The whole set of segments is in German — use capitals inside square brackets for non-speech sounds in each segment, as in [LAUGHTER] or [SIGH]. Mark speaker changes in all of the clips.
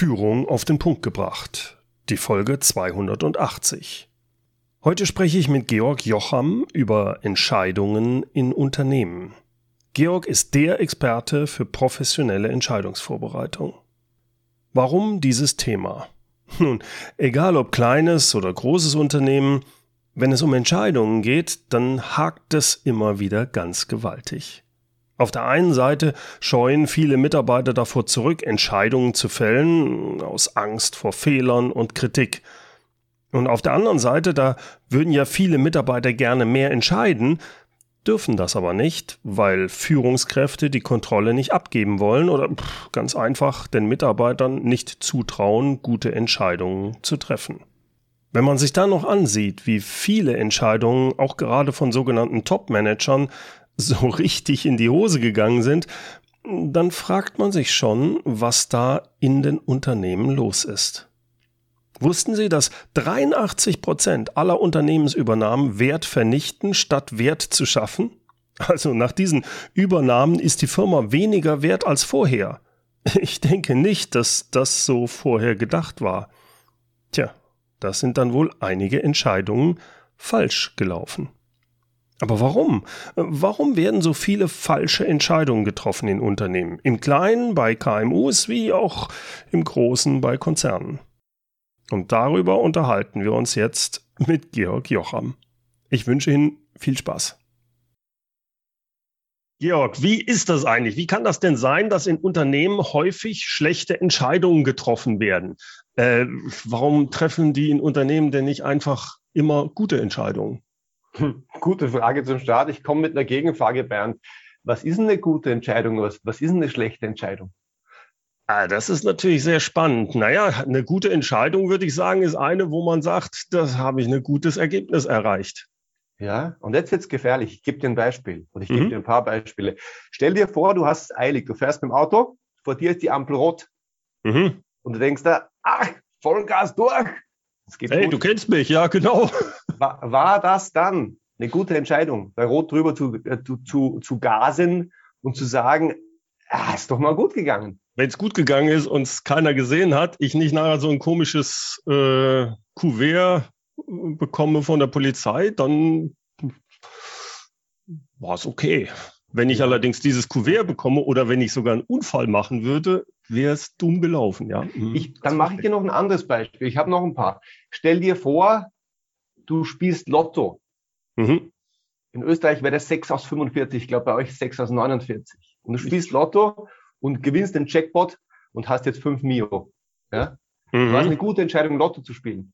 Speaker 1: Führung auf den Punkt gebracht. Die Folge 280. Heute spreche ich mit Georg Jocham über Entscheidungen in Unternehmen. Georg ist der Experte für professionelle Entscheidungsvorbereitung. Warum dieses Thema? Nun, egal ob kleines oder großes Unternehmen, wenn es um Entscheidungen geht, dann hakt es immer wieder ganz gewaltig. Auf der einen Seite scheuen viele Mitarbeiter davor zurück, Entscheidungen zu fällen, aus Angst vor Fehlern und Kritik. Und auf der anderen Seite, da würden ja viele Mitarbeiter gerne mehr entscheiden, dürfen das aber nicht, weil Führungskräfte die Kontrolle nicht abgeben wollen oder ganz einfach den Mitarbeitern nicht zutrauen, gute Entscheidungen zu treffen. Wenn man sich dann noch ansieht, wie viele Entscheidungen auch gerade von sogenannten Top-Managern so [LAUGHS] richtig in die Hose gegangen sind, dann fragt man sich schon, was da in den Unternehmen los ist. Wussten Sie, dass 83 Prozent aller Unternehmensübernahmen Wert vernichten, statt Wert zu schaffen? Also nach diesen Übernahmen ist die Firma weniger wert als vorher. Ich denke nicht, dass das so vorher gedacht war. Tja, das sind dann wohl einige Entscheidungen falsch gelaufen. Aber warum? Warum werden so viele falsche Entscheidungen getroffen in Unternehmen? Im Kleinen bei KMUs wie auch im Großen bei Konzernen. Und darüber unterhalten wir uns jetzt mit Georg Jocham. Ich wünsche Ihnen viel Spaß. Georg, wie ist das eigentlich? Wie kann das denn sein, dass in Unternehmen häufig schlechte Entscheidungen getroffen werden? Äh, warum treffen die in Unternehmen denn nicht einfach immer gute Entscheidungen? [LAUGHS]
Speaker 2: Gute Frage zum Start. Ich komme mit einer Gegenfrage, Bernd. Was ist eine gute Entscheidung? Was, was ist eine schlechte Entscheidung?
Speaker 1: Ah, das ist natürlich sehr spannend. Naja, eine gute Entscheidung, würde ich sagen, ist eine, wo man sagt, das habe ich ein gutes Ergebnis erreicht.
Speaker 2: Ja, und jetzt wird's gefährlich. Ich gebe dir ein Beispiel oder ich gebe mhm. dir ein paar Beispiele. Stell dir vor, du hast es eilig, du fährst mit dem Auto, vor dir ist die Ampel rot. Mhm. Und du denkst da, ach, Vollgas durch.
Speaker 1: Hey, gut. du kennst mich, ja, genau.
Speaker 2: War, war das dann eine gute Entscheidung, bei Rot drüber zu, äh, zu, zu gasen und zu sagen, ah, ist doch mal gut gegangen.
Speaker 1: Wenn es gut gegangen ist und es keiner gesehen hat, ich nicht nachher so ein komisches äh, Kuvert bekomme von der Polizei, dann war es okay. Wenn ich allerdings dieses Kuvert bekomme oder wenn ich sogar einen Unfall machen würde, wäre es dumm gelaufen, ja.
Speaker 2: Mhm. Ich, dann mache ich dir noch ein anderes Beispiel. Ich habe noch ein paar. Stell dir vor, du spielst Lotto. Mhm. In Österreich wäre das 6 aus 45, ich glaube bei euch 6 aus 49. Und du spielst Lotto und gewinnst den Jackpot und hast jetzt 5 Mio. Ja? Mhm. War eine gute Entscheidung, Lotto zu spielen?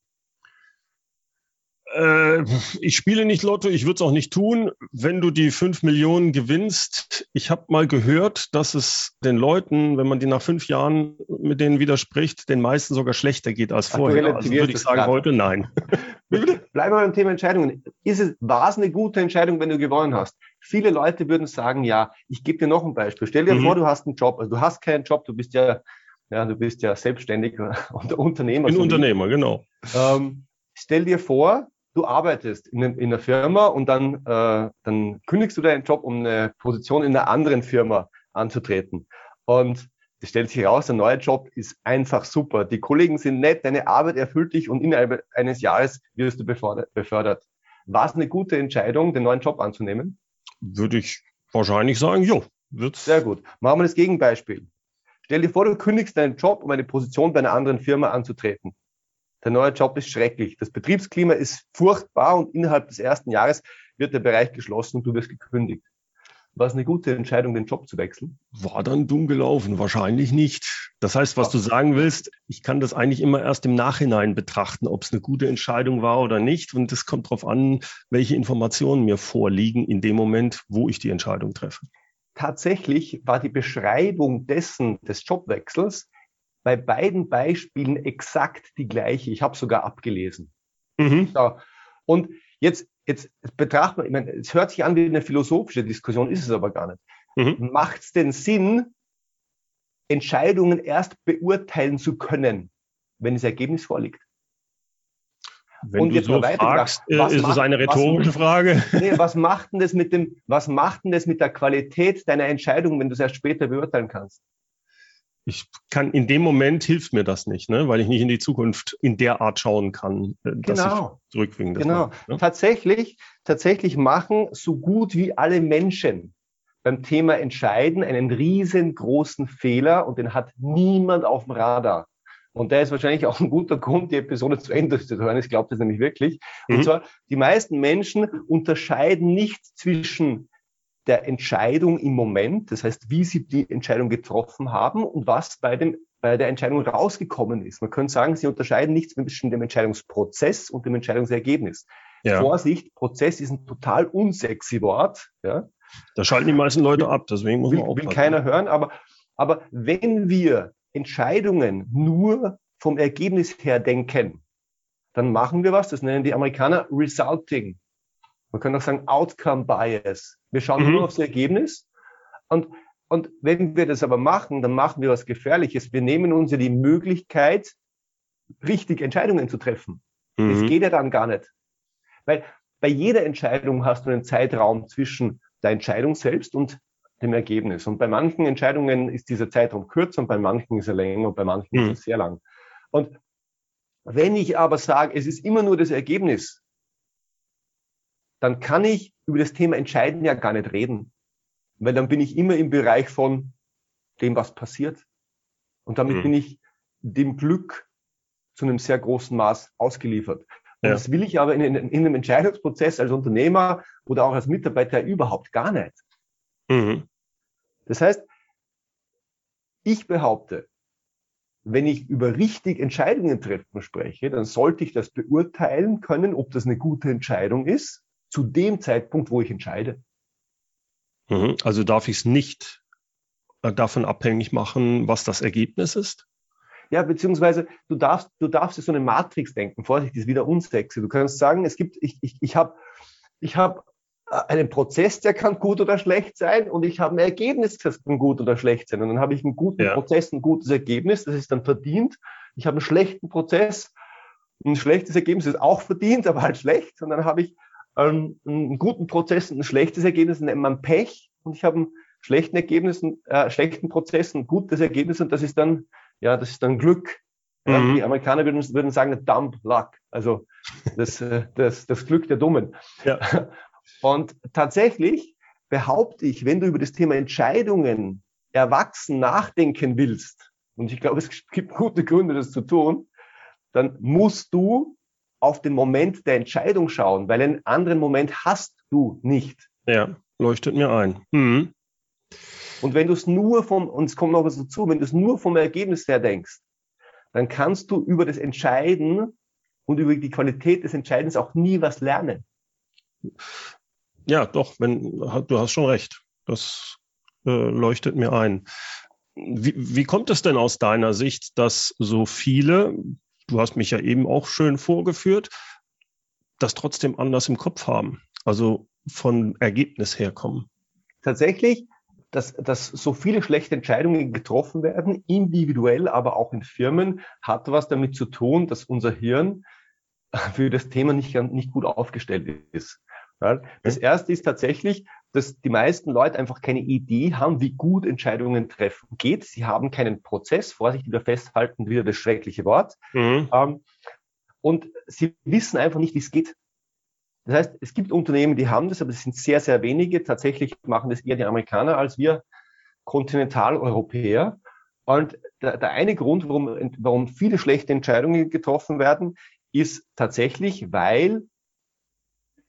Speaker 1: Äh, ich spiele nicht Lotto, ich würde es auch nicht tun. Wenn du die fünf Millionen gewinnst, ich habe mal gehört, dass es den Leuten, wenn man die nach fünf Jahren mit denen widerspricht, den meisten sogar schlechter geht als vorher. Also würde ich sagen, grad. heute nein. [LAUGHS]
Speaker 2: Bleiben wir beim Thema Entscheidungen. Ist es, war es eine gute Entscheidung, wenn du gewonnen hast? Viele Leute würden sagen, ja, ich gebe dir noch ein Beispiel. Stell dir mhm. vor, du hast einen Job. Also du hast keinen Job, du bist ja, ja, du bist ja selbstständig [LAUGHS] und Unternehmer.
Speaker 1: Ein Unternehmer, genau. Ähm,
Speaker 2: stell dir vor, du arbeitest in, in einer Firma und dann, äh, dann kündigst du deinen Job, um eine Position in einer anderen Firma anzutreten. Und es stellt sich heraus, der neue Job ist einfach super. Die Kollegen sind nett, deine Arbeit erfüllt dich und innerhalb eines Jahres wirst du befördert. War es eine gute Entscheidung, den neuen Job anzunehmen?
Speaker 1: Würde ich wahrscheinlich sagen, jo.
Speaker 2: Wird's. Sehr gut. Machen wir das Gegenbeispiel. Stell dir vor, du kündigst deinen Job, um eine Position bei einer anderen Firma anzutreten. Der neue Job ist schrecklich. Das Betriebsklima ist furchtbar und innerhalb des ersten Jahres wird der Bereich geschlossen und du wirst gekündigt. War es eine gute Entscheidung, den Job zu wechseln?
Speaker 1: War dann dumm gelaufen? Wahrscheinlich nicht. Das heißt, was du sagen willst, ich kann das eigentlich immer erst im Nachhinein betrachten, ob es eine gute Entscheidung war oder nicht. Und es kommt darauf an, welche Informationen mir vorliegen in dem Moment, wo ich die Entscheidung treffe.
Speaker 2: Tatsächlich war die Beschreibung dessen, des Jobwechsels, bei beiden Beispielen exakt die gleiche. Ich habe sogar abgelesen. Mhm. So. Und jetzt, jetzt betrachtet man, ich meine, es hört sich an wie eine philosophische Diskussion, ist es aber gar nicht. Mhm. Macht es denn Sinn, Entscheidungen erst beurteilen zu können, wenn das Ergebnis vorliegt?
Speaker 1: Wenn und du jetzt so fragst, gedacht, ist macht, es eine rhetorische was, Frage. [LAUGHS]
Speaker 2: Nee, was macht denn das mit dem, was macht denn das mit der Qualität deiner Entscheidung, wenn du es erst später beurteilen kannst?
Speaker 1: Ich kann in dem Moment hilft mir das nicht, ne? weil ich nicht in die Zukunft in der Art schauen kann,
Speaker 2: äh, dass genau.
Speaker 1: ich zurückwinke.
Speaker 2: Genau. ne? Tatsächlich, tatsächlich machen so gut wie alle Menschen beim Thema Entscheiden einen riesengroßen Fehler und den hat niemand auf dem Radar. Und der ist wahrscheinlich auch ein guter Grund, die Episode zu Ende zu hören. Ich glaube das nämlich wirklich. Und mhm. zwar, die meisten Menschen unterscheiden nicht zwischen der Entscheidung im Moment, das heißt, wie sie die Entscheidung getroffen haben und was bei, dem, bei der Entscheidung rausgekommen ist. Man könnte sagen, sie unterscheiden nicht zwischen dem Entscheidungsprozess und dem Entscheidungsergebnis. Ja. Vorsicht, Prozess ist ein total unsexy Wort. Ja.
Speaker 1: Da schalten die meisten Leute ab, deswegen muss
Speaker 2: will, man aufpassen. Will keiner hören, aber, aber wenn wir Entscheidungen nur vom Ergebnis her denken, dann machen wir was, das nennen die Amerikaner Resulting. Man kann auch sagen Outcome Bias. Wir schauen mhm. nur aufs Ergebnis. Und, und wenn wir das aber machen, dann machen wir was Gefährliches. Wir nehmen uns ja die Möglichkeit, richtig Entscheidungen zu treffen. Mhm. Das geht ja dann gar nicht. Weil bei jeder Entscheidung hast du einen Zeitraum zwischen der Entscheidung selbst und dem Ergebnis. Und bei manchen Entscheidungen ist dieser Zeitraum kürzer und bei manchen ist er länger und bei manchen mhm. ist er sehr lang. Und wenn ich aber sage, es ist immer nur das Ergebnis, dann kann ich über das Thema Entscheiden ja gar nicht reden. Weil dann bin ich immer im Bereich von dem, was passiert. Und damit mhm. bin ich dem Glück zu einem sehr großen Maß ausgeliefert. Und ja. das will ich aber in, in, in, einem Entscheidungsprozess als Unternehmer oder auch als Mitarbeiter überhaupt gar nicht. Mhm. Das heißt, ich behaupte, wenn ich über richtig Entscheidungen treffen spreche, dann sollte ich das beurteilen können, ob das eine gute Entscheidung ist, zu dem Zeitpunkt, wo ich entscheide.
Speaker 1: Mhm. Also darf ich es nicht äh, davon abhängig machen, was das Ergebnis ist?
Speaker 2: Ja, beziehungsweise du darfst, du darfst so eine Matrix denken. Vorsicht, das ist wieder unsexy. Du kannst sagen, es gibt, ich, ich, ich habe ich hab äh, einen Prozess, der kann gut oder schlecht sein und ich habe ein Ergebnis, das kann gut oder schlecht sein. Und dann habe ich einen guten ja. Prozess, ein gutes Ergebnis, das ist dann verdient. Ich habe einen schlechten Prozess, ein schlechtes Ergebnis ist auch verdient, aber halt schlecht. Und dann habe ich ähm, einen guten Prozess und ein schlechtes Ergebnis, nennt man Pech. Und ich habe einen schlechten Ergebnis, äh, schlechten Prozess, ein gutes Ergebnis und das ist dann, ja, das ist dann Glück. Mhm. die Amerikaner würden, würden sagen, dumb luck. Also das, äh, das, das Glück der Dummen. Ja. [LAUGHS] Und tatsächlich behaupte ich, wenn du über das Thema Entscheidungen erwachsen nachdenken willst, und ich glaube, es gibt gute Gründe, das zu tun, dann musst du auf den Moment der Entscheidung schauen, weil einen anderen Moment hast du nicht.
Speaker 1: Ja, leuchtet mir ein. Mhm.
Speaker 2: Und wenn du es nur vom, und es kommt noch was dazu, wenn du es nur vom Ergebnis her denkst, dann kannst du über das Entscheiden und über die Qualität des Entscheidens auch nie was lernen.
Speaker 1: Ja, doch, wenn, du hast schon recht. Das äh, leuchtet mir ein. Wie, wie kommt es denn aus deiner Sicht, dass so viele, du hast mich ja eben auch schön vorgeführt, das trotzdem anders im Kopf haben? Also von Ergebnis herkommen?
Speaker 2: Tatsächlich, dass, dass so viele schlechte Entscheidungen getroffen werden, individuell, aber auch in Firmen, hat was damit zu tun, dass unser Hirn für das Thema nicht, nicht gut aufgestellt ist. Das erste ist tatsächlich, dass die meisten Leute einfach keine Idee haben, wie gut Entscheidungen treffen geht. Sie haben keinen Prozess, Vorsicht wieder festhalten, wieder das schreckliche Wort. Mhm. Ähm, und sie wissen einfach nicht, wie es geht. Das heißt, es gibt Unternehmen, die haben das, aber es sind sehr, sehr wenige. Tatsächlich machen das eher die Amerikaner als wir Kontinentaleuropäer. Und der, der eine Grund, warum, warum viele schlechte Entscheidungen getroffen werden, ist tatsächlich, weil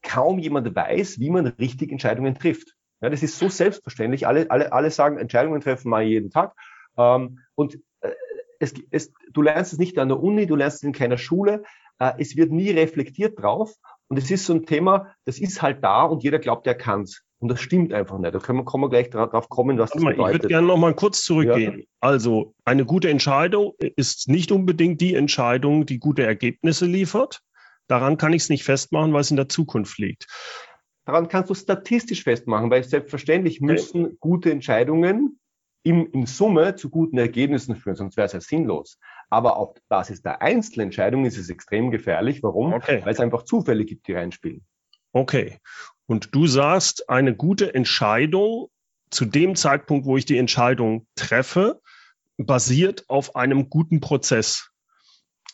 Speaker 2: kaum jemand weiß, wie man richtig Entscheidungen trifft. Ja, das ist so selbstverständlich. Alle, alle, alle sagen, Entscheidungen treffen mal jeden Tag. Ähm, und äh, es, es, du lernst es nicht an der Uni, du lernst es in keiner Schule. Äh, es wird nie reflektiert drauf. Und es ist so ein Thema, das ist halt da und jeder glaubt, er kann's. Und das stimmt einfach nicht. Da können wir, kommen wir gleich drauf kommen, was das
Speaker 1: mal, bedeutet. Ich würde gerne noch mal kurz zurückgehen. Ja. Also eine gute Entscheidung ist nicht unbedingt die Entscheidung, die gute Ergebnisse liefert. Daran kann ich es nicht festmachen, weil es in der Zukunft liegt.
Speaker 2: Daran kannst du statistisch festmachen, weil selbstverständlich müssen okay. gute Entscheidungen im, in Summe zu guten Ergebnissen führen, sonst wäre es ja sinnlos. Aber auf Basis der Einzelentscheidung ist es extrem gefährlich. Warum? Okay. Weil es einfach Zufälle gibt, die reinspielen.
Speaker 1: Okay. Und du sagst, eine gute Entscheidung zu dem Zeitpunkt, wo ich die Entscheidung treffe, basiert auf einem guten Prozess.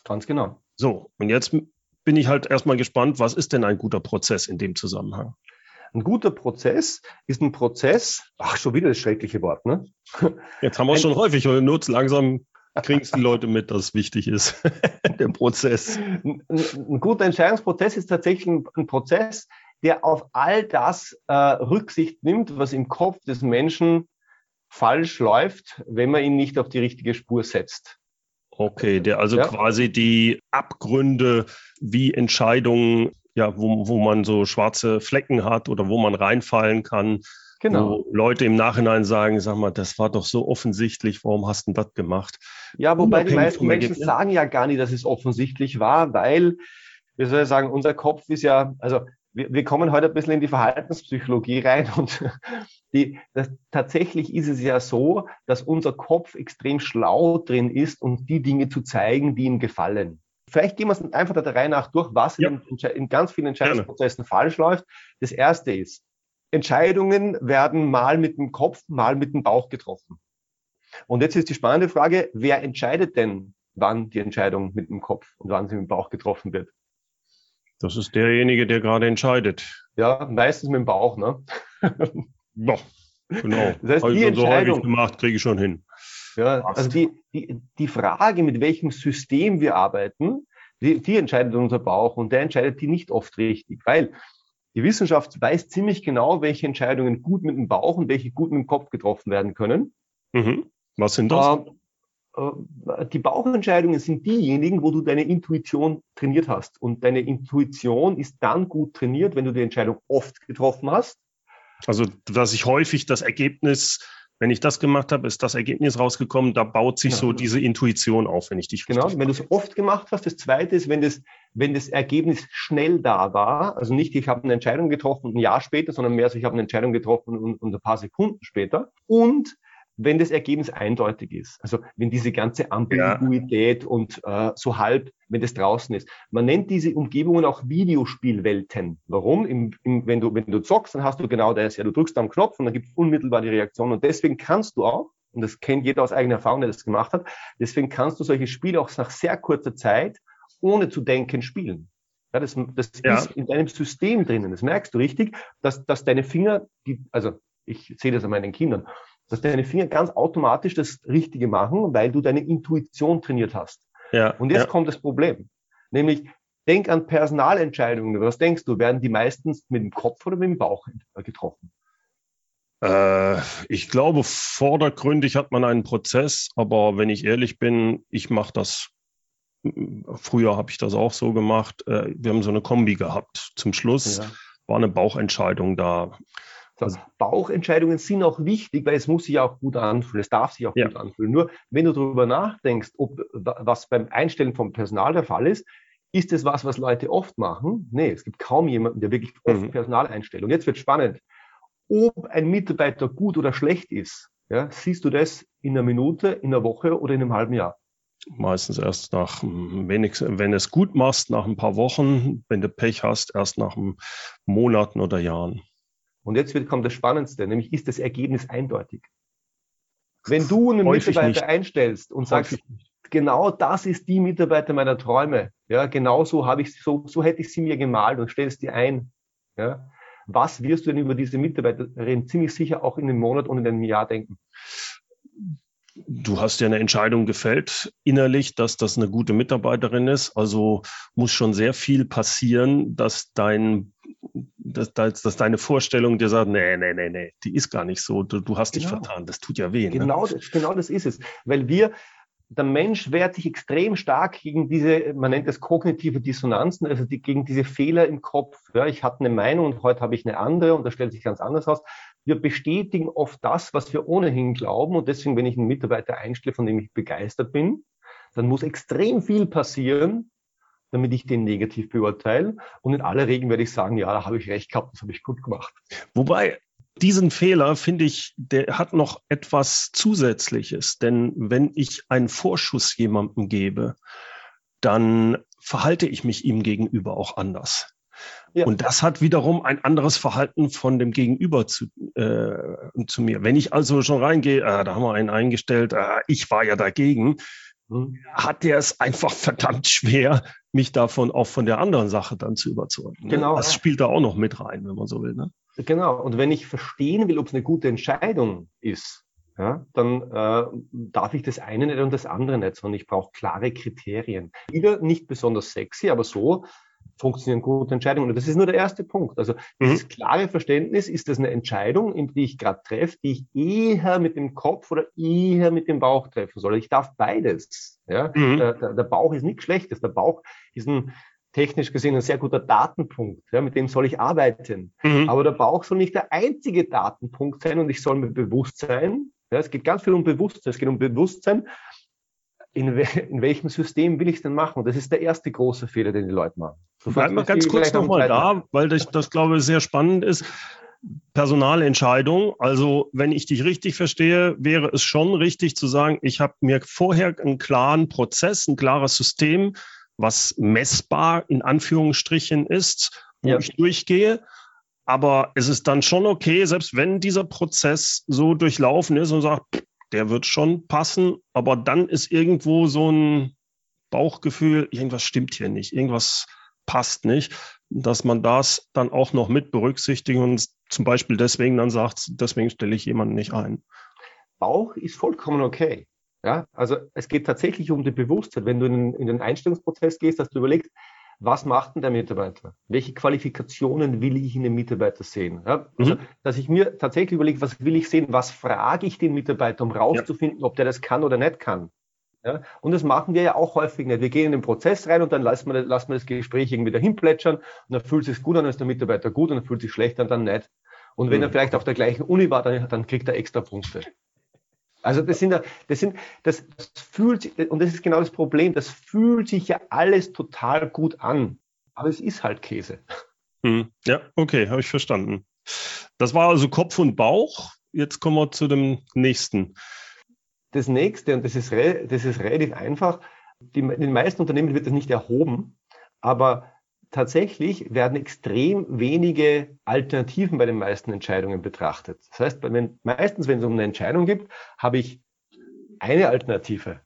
Speaker 2: Ganz genau.
Speaker 1: So, und jetzt bin ich halt erstmal gespannt, was ist denn ein guter Prozess in dem Zusammenhang?
Speaker 2: Ein guter Prozess ist ein Prozess, ach, schon wieder das schreckliche Wort, ne?
Speaker 1: Jetzt haben wir es schon häufig, und nutzt langsam kriegen es die Leute mit, dass es wichtig ist, [LAUGHS] der Prozess.
Speaker 2: Ein, ein, guter Entscheidungsprozess ist tatsächlich ein, ein Prozess, der auf all das äh, Rücksicht nimmt, was im Kopf des Menschen falsch läuft, wenn man ihn nicht auf die richtige Spur setzt.
Speaker 1: Okay, der also ja. quasi die Abgründe wie Entscheidungen, ja, wo, wo man so schwarze Flecken hat oder wo man reinfallen kann, Genau. Wo Leute im Nachhinein sagen, sag mal, das war doch so offensichtlich, warum hast du das gemacht?
Speaker 2: Ja, wobei die meisten Menschen sagen ja gar nicht, dass es offensichtlich war, weil, wie soll ich sagen, unser Kopf ist ja, also wir, wir kommen heute ein bisschen in die Verhaltenspsychologie rein [LAUGHS] und die, das, tatsächlich ist es ja so, dass unser Kopf extrem schlau drin ist, uns die Dinge zu zeigen, die ihm gefallen. Vielleicht gehen wir es einfach der Reihe nach durch, was ja. in, in, ganz vielen Entscheidungsprozessen Gerne. falsch läuft. Das erste ist, Entscheidungen werden mal mit dem Kopf, mal mit dem Bauch getroffen. Und jetzt ist die spannende Frage, wer entscheidet denn, wann die Entscheidung mit dem Kopf und wann sie mit dem Bauch getroffen wird?
Speaker 1: Das ist derjenige, der gerade entscheidet.
Speaker 2: Ja, meistens mit dem Bauch, ne? [LAUGHS]
Speaker 1: ja, genau. Das heißt, Habe die ich so häufig gemacht, kriege ich schon hin.
Speaker 2: Ja, Passt. also die, die, die Frage, mit welchem System wir arbeiten, die, die entscheidet unser Bauch und der entscheidet die nicht oft richtig, weil die Wissenschaft weiß ziemlich genau, welche Entscheidungen gut mit dem Bauch und welche gut mit dem Kopf getroffen werden können.
Speaker 1: Mhm. Was sind das?
Speaker 2: Äh, äh, die Bauchentscheidungen sind diejenigen, wo du deine Intuition trainiert hast. Und deine Intuition ist dann gut trainiert, wenn du die Entscheidung oft getroffen hast.
Speaker 1: Also, dass ich häufig das Ergebnis wenn ich das gemacht habe, ist das Ergebnis rausgekommen. Da baut sich genau. so diese Intuition auf, wenn ich dich
Speaker 2: Genau, wenn du es oft gemacht hast. Das Zweite ist, wenn das, wenn das Ergebnis schnell da war, also nicht, ich habe eine Entscheidung getroffen ein Jahr später, sondern mehr so, ich habe eine Entscheidung getroffen und, und ein paar Sekunden später. Und wenn das Ergebnis eindeutig ist. Also wenn diese ganze Ambiguität ja. und äh, so halb, wenn das draußen ist. Man nennt diese Umgebungen auch Videospielwelten. Warum? Im, im, wenn, du, wenn du zockst, dann hast du genau das. Ja, du drückst am Knopf und dann gibt es unmittelbar die Reaktion. Und deswegen kannst du auch, und das kennt jeder aus eigener Erfahrung, der das gemacht hat, deswegen kannst du solche Spiele auch nach sehr kurzer Zeit ohne zu denken spielen. Ja, das das ja. ist in deinem System drinnen. Das merkst du richtig, dass, dass deine Finger, die, also ich sehe das an meinen Kindern, dass deine Finger ganz automatisch das Richtige machen, weil du deine Intuition trainiert hast. Ja, und jetzt ja. kommt das Problem. Nämlich, denk an Personalentscheidungen. Was denkst du, werden die meistens mit dem Kopf oder mit dem Bauch getroffen?
Speaker 1: Äh, ich glaube, vordergründig hat man einen Prozess, aber wenn ich ehrlich bin, ich mache das. Früher habe ich das auch so gemacht. Äh, wir haben so eine Kombi gehabt. Zum Schluss ja. war eine Bauchentscheidung da.
Speaker 2: Also Bauchentscheidungen sind auch wichtig, weil es muss sich auch gut anfühlen. Es darf sich auch ja. gut anfühlen. Nur wenn du darüber nachdenkst, ob was beim Einstellen vom Personal der Fall ist, ist es was, was Leute oft machen? Nee, es gibt kaum jemanden, der wirklich oft mhm. Personal einstellt. Und jetzt wird spannend. Ob ein Mitarbeiter gut oder schlecht ist, ja, siehst du das in einer Minute, in einer Woche oder in einem halben Jahr?
Speaker 1: Meistens erst nach, wenig, wenn es gut machst, nach ein paar Wochen, wenn du Pech hast, erst nach Monaten oder Jahren.
Speaker 2: Und jetzt wird, kommt das Spannendste, nämlich ist das Ergebnis eindeutig. Wenn du einen Häufig Mitarbeiter nicht. einstellst und sagst, genau das ist die Mitarbeiter meiner Träume, ja, genau so habe ich, so, so hätte ich sie mir gemalt und stellst die ein, ja, was wirst du denn über diese Mitarbeiterin ziemlich sicher auch in einem Monat und in einem Jahr denken?
Speaker 1: Du hast ja eine Entscheidung gefällt innerlich, dass das eine gute Mitarbeiterin ist. Also muss schon sehr viel passieren, dass dein dass, dass, dass deine Vorstellung dir sagt, nee, nee, nee, nee, die ist gar nicht so, du, du hast dich genau. vertan, das tut ja weh.
Speaker 2: Ne? Genau, ne? das, genau das ist es. Weil wir, der Mensch wehrt sich extrem stark gegen diese, man nennt es kognitive Dissonanzen, also die, gegen diese Fehler im Kopf. Ja, ich hatte eine Meinung und heute habe ich eine andere und das stellt sich ganz anders aus. Wir bestätigen oft das, was wir ohnehin glauben und deswegen, wenn ich einen Mitarbeiter einstelle, von dem ich begeistert bin, dann muss extrem viel passieren, damit ich den negativ beurteile. Und in aller Regel werde ich sagen, ja, da habe ich recht gehabt, das habe ich gut gemacht.
Speaker 1: Wobei diesen Fehler finde ich, der hat noch etwas Zusätzliches. Denn wenn ich einen Vorschuss jemandem gebe, dann verhalte ich mich ihm gegenüber auch anders. Ja. Und das hat wiederum ein anderes Verhalten von dem Gegenüber zu, äh, zu mir. Wenn ich also schon reingehe, äh, da haben wir einen eingestellt, äh, ich war ja dagegen. Hat der es einfach verdammt schwer, mich davon auch von der anderen Sache dann zu überzeugen. Ne? Genau. Das spielt da auch noch mit rein, wenn man so will. Ne?
Speaker 2: Genau. Und wenn ich verstehen will, ob es eine gute Entscheidung ist, ja, dann äh, darf ich das eine nicht und das andere nicht, sondern ich brauche klare Kriterien. Wieder nicht besonders sexy, aber so funktionieren gute Entscheidungen. Und das ist nur der erste Punkt. Also mhm. dieses klare Verständnis, ist das eine Entscheidung, die ich gerade treffe, die ich eher mit dem Kopf oder eher mit dem Bauch treffen soll. Ich darf beides. Ja? Mhm. Der, der, der Bauch ist nichts Schlechtes. Der Bauch ist ein technisch gesehen ein sehr guter Datenpunkt, ja, mit dem soll ich arbeiten. Mhm. Aber der Bauch soll nicht der einzige Datenpunkt sein und ich soll mir bewusst sein, ja, es geht ganz viel um Bewusstsein, es geht um Bewusstsein, in, we in welchem System will ich es denn machen? Das ist der erste große Fehler, den die Leute machen.
Speaker 1: So Bleib mal ganz kurz nochmal da, weil das, das, glaube ich, sehr spannend ist. Personalentscheidung. Also, wenn ich dich richtig verstehe, wäre es schon richtig zu sagen, ich habe mir vorher einen klaren Prozess, ein klares System was messbar in Anführungsstrichen ist, wo ja. ich durchgehe. Aber es ist dann schon okay, selbst wenn dieser Prozess so durchlaufen ist und sagt, der wird schon passen, aber dann ist irgendwo so ein Bauchgefühl, irgendwas stimmt hier nicht, irgendwas passt nicht, dass man das dann auch noch mit berücksichtigt und zum Beispiel deswegen dann sagt, deswegen stelle ich jemanden nicht ein.
Speaker 2: Bauch ist vollkommen okay. Ja, also es geht tatsächlich um die Bewusstheit. Wenn du in, in den Einstellungsprozess gehst, dass du überlegst, was macht denn der Mitarbeiter? Welche Qualifikationen will ich in dem Mitarbeiter sehen? Ja, also, mhm. dass ich mir tatsächlich überlege, was will ich sehen? Was frage ich den Mitarbeiter, um rauszufinden, ja. ob der das kann oder nicht kann? Ja, und das machen wir ja auch häufig nicht. Wir gehen in den Prozess rein und dann lassen wir, lassen wir das Gespräch irgendwie dahin plätschern und dann fühlt es sich gut an, dann ist der Mitarbeiter gut und dann fühlt sich schlecht an, dann nicht. Und wenn mhm. er vielleicht auf der gleichen Uni war, dann, dann kriegt er extra Punkte. Also das sind, das sind, das, fühlt, und das ist genau das Problem, das fühlt sich ja alles total gut an. Aber es ist halt Käse.
Speaker 1: Hm. Ja, okay, habe ich verstanden. Das war also Kopf und Bauch. Jetzt kommen wir zu dem nächsten.
Speaker 2: Das nächste, und das ist, das ist relativ einfach, die, in den meisten Unternehmen wird das nicht erhoben, aber tatsächlich werden extrem wenige Alternativen bei den meisten Entscheidungen betrachtet. Das heißt, wenn, meistens, wenn es um eine Entscheidung geht, habe ich eine Alternative.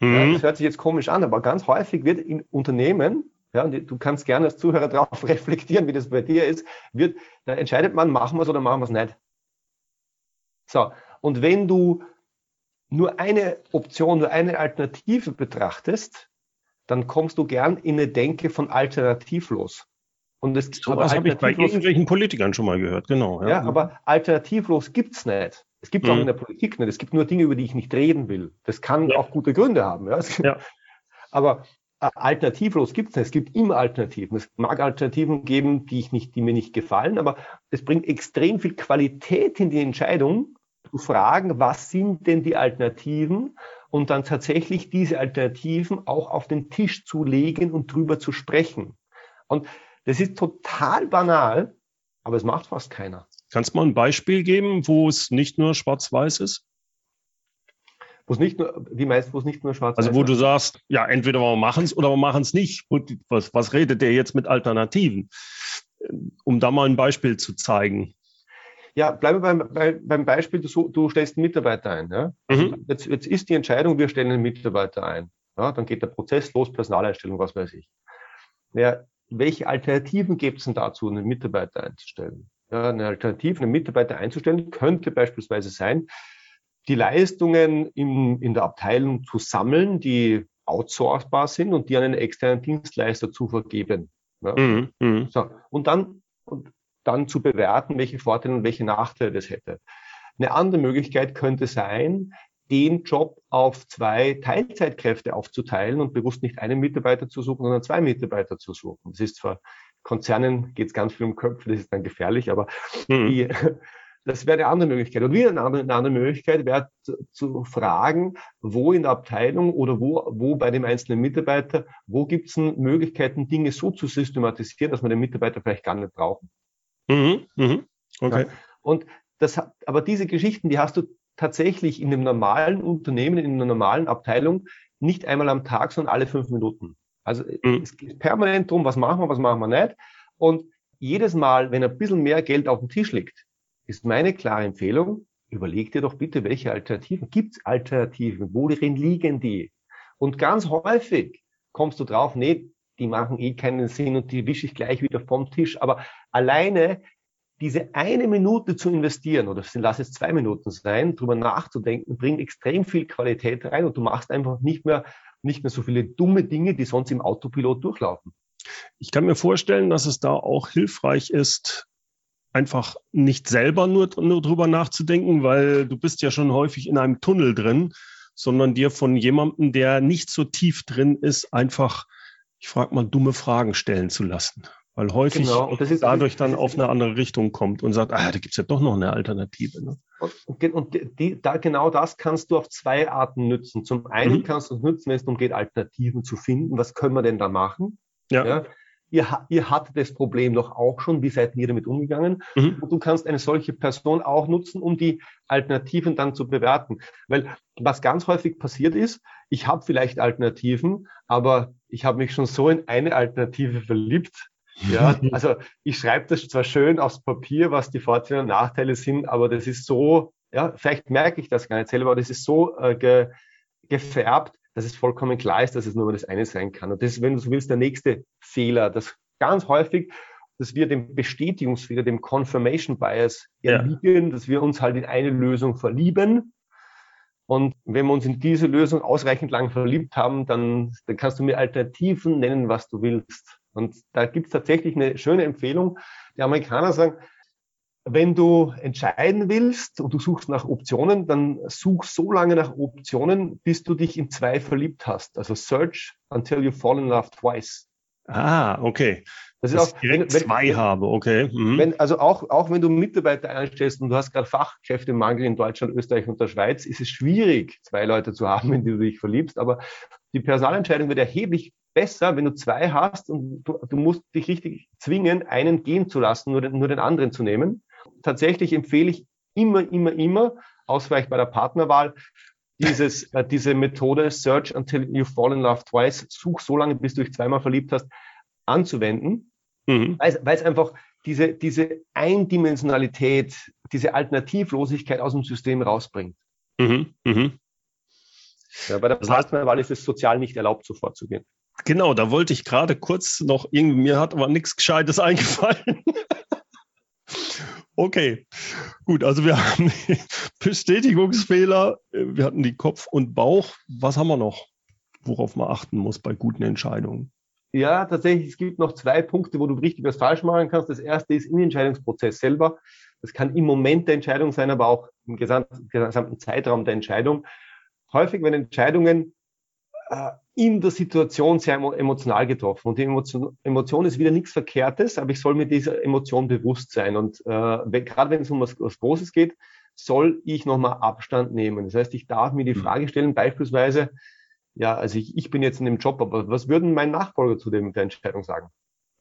Speaker 2: Mhm. Ja, das hört sich jetzt komisch an, aber ganz häufig wird in Unternehmen, ja, und du kannst gerne als Zuhörer darauf [LAUGHS] reflektieren, wie das bei dir ist, wird, da entscheidet man, machen wir es oder machen wir es nicht. So, und wenn du nur eine Option, nur eine Alternative betrachtest, dann kommst du gern in eine Denke von alternativlos.
Speaker 1: Und das, so was habe ich bei irgendwelchen Politikern schon mal gehört, genau.
Speaker 2: Ja, ja aber alternativlos gibt's nicht. Es gibt mhm. auch in der Politik nicht. Es gibt nur Dinge, über die ich nicht reden will. Das kann ja. auch gute Gründe haben. Ja. ja. [LAUGHS] Aber äh, alternativlos gibt's nicht. Es gibt immer Alternativen. Es mag Alternativen geben, die, ich nicht, die mir nicht gefallen, aber es bringt extrem viel Qualität in die Entscheidung, zu fragen, was sind denn die Alternativen und dann tatsächlich diese Alternativen auch auf den Tisch zu legen und drüber zu sprechen. Und das ist total banal, aber es macht fast keiner.
Speaker 1: Kannst du mal ein Beispiel geben, wo es nicht nur schwarz-weiß ist?
Speaker 2: Wo es nicht nur, wie meinst wo es nicht nur schwarz-weiß
Speaker 1: ist? Also wo du sagst, ja, entweder wir machen es oder wir machen es nicht. Was, was redet der jetzt mit Alternativen? Um da mal ein Beispiel zu zeigen.
Speaker 2: Ja, bleiben wir beim, bei, beim Beispiel, du, du stellst einen Mitarbeiter ein. Ja? Mhm. Jetzt, jetzt ist die Entscheidung, wir stellen einen Mitarbeiter ein. Ja? Dann geht der Prozess los, Personaleinstellung, was weiß ich. Ja, welche Alternativen gibt es denn dazu, einen Mitarbeiter einzustellen? Ja, eine Alternative, einen Mitarbeiter einzustellen, könnte beispielsweise sein, die Leistungen in, in der Abteilung zu sammeln, die outsourcbar sind und die an einen externen Dienstleister zu vergeben. Ja. Mhm, mh. so, und dann, und dann zu bewerten, welche Vorteile und welche Nachteile das hätte. Eine andere Möglichkeit könnte sein, den Job auf zwei Teilzeitkräfte aufzuteilen und bewusst nicht einen Mitarbeiter zu suchen, sondern zwei Mitarbeiter zu suchen. Das ist zwar Konzernen geht es ganz viel um Köpfe, das ist dann gefährlich, aber mhm. die, das wäre eine andere Möglichkeit. Und wieder eine andere, eine andere Möglichkeit wäre zu, zu, fragen, wo in der Abteilung oder wo, wo bei dem einzelnen Mitarbeiter, wo gibt es Möglichkeiten, Dinge so zu systematisieren, dass man den Mitarbeiter vielleicht gar nicht brauchen. Mhm, mhm. Okay. Ja. Und das, aber diese Geschichten, die hast du tatsächlich in einem normalen Unternehmen, in einer normalen Abteilung nicht einmal am Tag, sondern alle fünf Minuten. Also mhm. es geht permanent darum, was machen wir, was machen wir nicht. Und jedes Mal, wenn ein bisschen mehr Geld auf dem Tisch liegt, ist meine klare Empfehlung, überleg dir doch bitte, welche Alternativen. Gibt es Alternativen? Worin liegen die? Und ganz häufig kommst du drauf, nee, die machen eh keinen Sinn und die wische ich gleich wieder vom Tisch. Aber alleine diese eine Minute zu investieren, oder lass es zwei Minuten sein, drüber nachzudenken, bringt extrem viel Qualität rein und du machst einfach nicht mehr, nicht mehr so viele dumme Dinge, die sonst im Autopilot durchlaufen.
Speaker 1: Ich kann mir vorstellen, dass es da auch hilfreich ist, einfach nicht selber nur, nur drüber nachzudenken, weil du bist ja schon häufig in einem Tunnel drin, sondern dir von jemandem, der nicht so tief drin ist, einfach, ich frage mal, dumme Fragen stellen zu lassen. Weil häufig genau. und das ist, dadurch dann auf eine andere Richtung kommt und sagt, ah, da gibt's ja doch noch eine Alternative. Ne?
Speaker 2: Und, und die, da, genau das kannst du auf zwei Arten nützen. Zum einen mhm. kannst du es nutzen, wenn es darum geht, Alternativen zu finden. Was können wir denn da machen? Ja. ja ihr, ihr hattet das Problem doch auch schon, wie seid ihr damit umgegangen? Mhm. Und du kannst eine solche Person auch nutzen, um die Alternativen dann zu bewerten. Weil was ganz häufig passiert ist, ich habe vielleicht Alternativen, aber ich habe mich schon so in eine Alternative verliebt. Ja, [LAUGHS] also ich schreibe das zwar schön aufs Papier, was die Vorteile und Nachteile sind, aber das ist so, ja, vielleicht merke ich das gar nicht selber, aber das ist so äh, ge, gefärbt, dass es vollkommen klar ist, dass es nur das eine sein kann. Und das ist, wenn du so willst, der nächste Fehler, dass ganz häufig, dass wir dem Bestätigungsfehler, dem Confirmation Bias erliegen, ja. dass wir uns halt in eine Lösung verlieben. Und wenn wir uns in diese Lösung ausreichend lang verliebt haben, dann, dann kannst du mir Alternativen nennen, was du willst. Und da gibt es tatsächlich eine schöne Empfehlung. Die Amerikaner sagen, wenn du entscheiden willst und du suchst nach Optionen, dann such so lange nach Optionen, bis du dich in zwei verliebt hast. Also search until you fall in love twice.
Speaker 1: Ah, okay.
Speaker 2: Das ist auch, wenn, wenn, zwei habe, okay. Mhm. Wenn, also auch, auch wenn du Mitarbeiter einstellst und du hast gerade Fachkräftemangel in Deutschland, Österreich und der Schweiz, ist es schwierig, zwei Leute zu haben, in die du dich verliebst. Aber die Personalentscheidung wird erheblich besser, wenn du zwei hast und du, du musst dich richtig zwingen, einen gehen zu lassen, nur den, nur den anderen zu nehmen tatsächlich empfehle ich immer, immer, immer, vielleicht bei der Partnerwahl, dieses, äh, diese Methode Search until you fall in love twice, such so lange, bis du dich zweimal verliebt hast, anzuwenden, mhm. weil, es einfach diese, diese Eindimensionalität, diese Alternativlosigkeit aus dem System rausbringt. Mhm. Mhm. Ja, bei der Partnerwahl ist es sozial nicht erlaubt, so vorzugehen.
Speaker 1: Genau, da wollte ich gerade kurz noch irgendwie, mir hat aber nichts Gescheites [LAUGHS] eingefallen. Okay, gut, also wir [LAUGHS] haben Bestätigungsfehler, wir hatten die Kopf und Bauch. Was haben wir noch, worauf man achten muss bei guten Entscheidungen?
Speaker 2: Ja, tatsächlich, es gibt noch zwei Punkte, wo du richtig was falsch machen kannst. Das erste ist im Entscheidungsprozess selber. Das kann im Moment der Entscheidung sein, aber auch im gesamten, Zeitraum der Entscheidung. Häufig, wenn Entscheidungen in der Situation sehr emotional getroffen. Und die Emotion, Emotion ist wieder nichts Verkehrtes, aber ich soll mir dieser Emotion bewusst sein. Und äh, wenn, gerade wenn es um was, was Großes geht, soll ich nochmal Abstand nehmen. Das heißt, ich darf mir die mhm. Frage stellen, beispielsweise, ja, also ich, ich bin jetzt in dem Job, aber was würden mein Nachfolger zu dem, der Entscheidung sagen?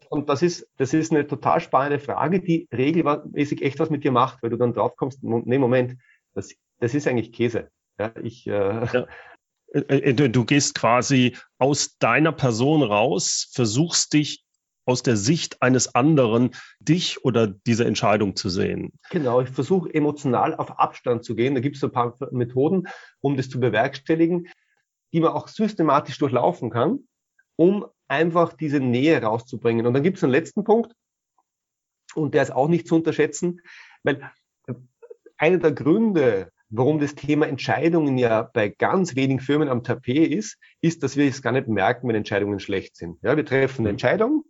Speaker 2: Und das ist, das ist eine total spannende Frage, die regelmäßig echt was mit dir macht, weil du dann draufkommst, nee, Moment, das, das ist eigentlich Käse. Ja, ich, äh, ja.
Speaker 1: Äh, äh, du gehst quasi aus deiner Person raus, versuchst dich aus der Sicht eines anderen, dich oder diese Entscheidung zu sehen.
Speaker 2: Genau, ich versuche emotional auf Abstand zu gehen. Da gibt es ein paar Methoden, um das zu bewerkstelligen, die man auch systematisch durchlaufen kann, um einfach diese Nähe rauszubringen. Und dann gibt es einen letzten Punkt, und der ist auch nicht zu unterschätzen, weil äh, einer der Gründe, warum das Thema Entscheidungen ja bei ganz wenigen Firmen am Tapet ist, ist, dass wir es gar nicht merken, wenn Entscheidungen schlecht sind. Ja, wir treffen eine mhm. Entscheidung,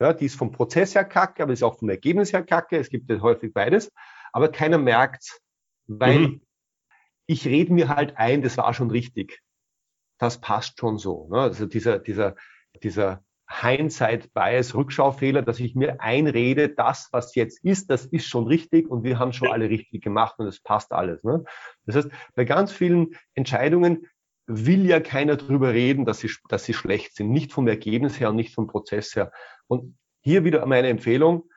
Speaker 2: ja, die ist vom Prozess her kacke, aber ist auch vom Ergebnis her kacke. Es gibt ja häufig beides, aber keiner merkt, weil mhm. ich rede mir halt ein, das war schon richtig. Das passt schon so. Ne? Also dieser, dieser, dieser Hindsight-Bias, Rückschaufehler, dass ich mir einrede, das, was jetzt ist, das ist schon richtig und wir haben schon alle richtig gemacht und es passt alles. Ne? Das heißt, bei ganz vielen Entscheidungen will ja keiner drüber reden, dass sie, dass sie schlecht sind, nicht vom Ergebnis her und nicht vom Prozess her. Und hier wieder meine Empfehlung,